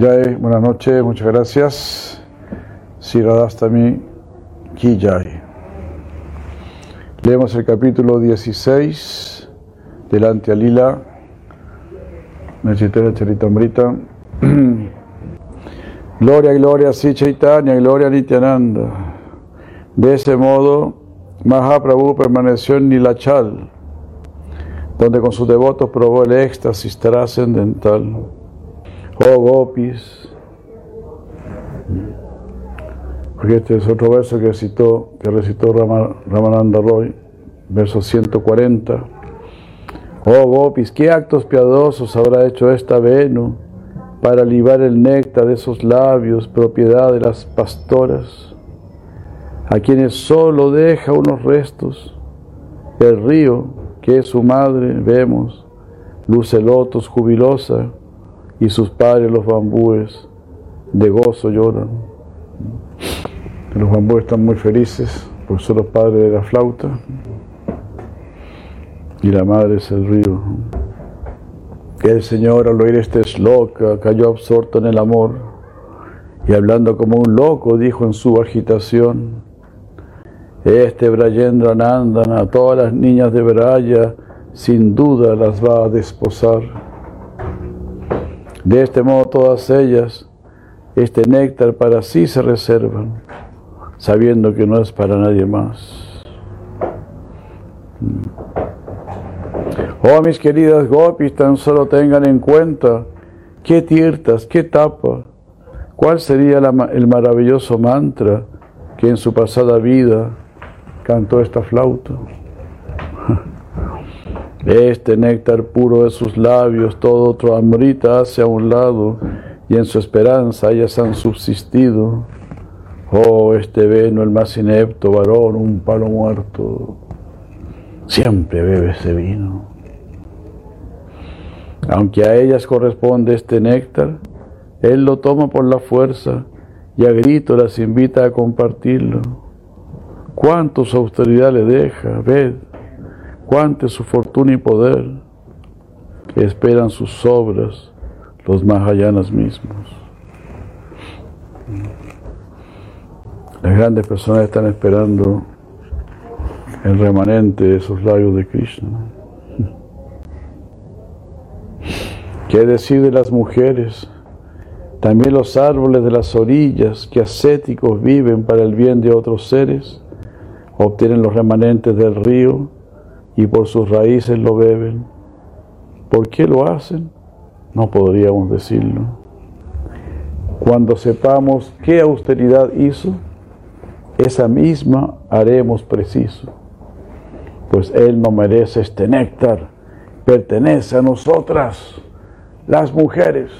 Jai, buenas noches, muchas gracias. Siradastami Ki. Leemos el capítulo 16 del Antialila, Nachitera Charitamrita. Gloria, gloria, sí Chaitanya, gloria Nityananda. De ese modo, Mahaprabhu permaneció en Nilachal, donde con sus devotos probó el éxtasis trascendental. Oh Gopis, porque este es otro verso que recitó, que recitó Ramananda Roy, verso 140. Oh Gopis, ¿qué actos piadosos habrá hecho esta Venu para libar el néctar de esos labios, propiedad de las pastoras, a quienes solo deja unos restos? El río, que es su madre, vemos, luce lotos jubilosa, y sus padres, los bambúes, de gozo lloran. Los bambúes están muy felices porque son los padres de la flauta y la madre es el río. El Señor al oír este loca cayó absorto en el amor y hablando como un loco dijo en su agitación, este Brayendra Nandan a todas las niñas de Braya sin duda las va a desposar. De este modo todas ellas este néctar para sí se reservan, sabiendo que no es para nadie más. Oh mis queridas gopis, tan solo tengan en cuenta qué tirtas, qué tapa, cuál sería el maravilloso mantra que en su pasada vida cantó esta flauta. Este néctar puro de sus labios, todo otro amrita hacia un lado, y en su esperanza ellas han subsistido. Oh, este veno, el más inepto varón, un palo muerto, siempre bebe ese vino. Aunque a ellas corresponde este néctar, él lo toma por la fuerza y a grito las invita a compartirlo. Cuánto su austeridad le deja, ved, cuánto su fortuna y poder, esperan sus obras los Mahayanas mismos. Las grandes personas están esperando el remanente de esos labios de Krishna. ¿Qué decir de las mujeres? También los árboles de las orillas que ascéticos viven para el bien de otros seres, obtienen los remanentes del río y por sus raíces lo beben. ¿Por qué lo hacen? No podríamos decirlo. Cuando sepamos qué austeridad hizo, esa misma haremos preciso, pues Él no merece este néctar, pertenece a nosotras, las mujeres.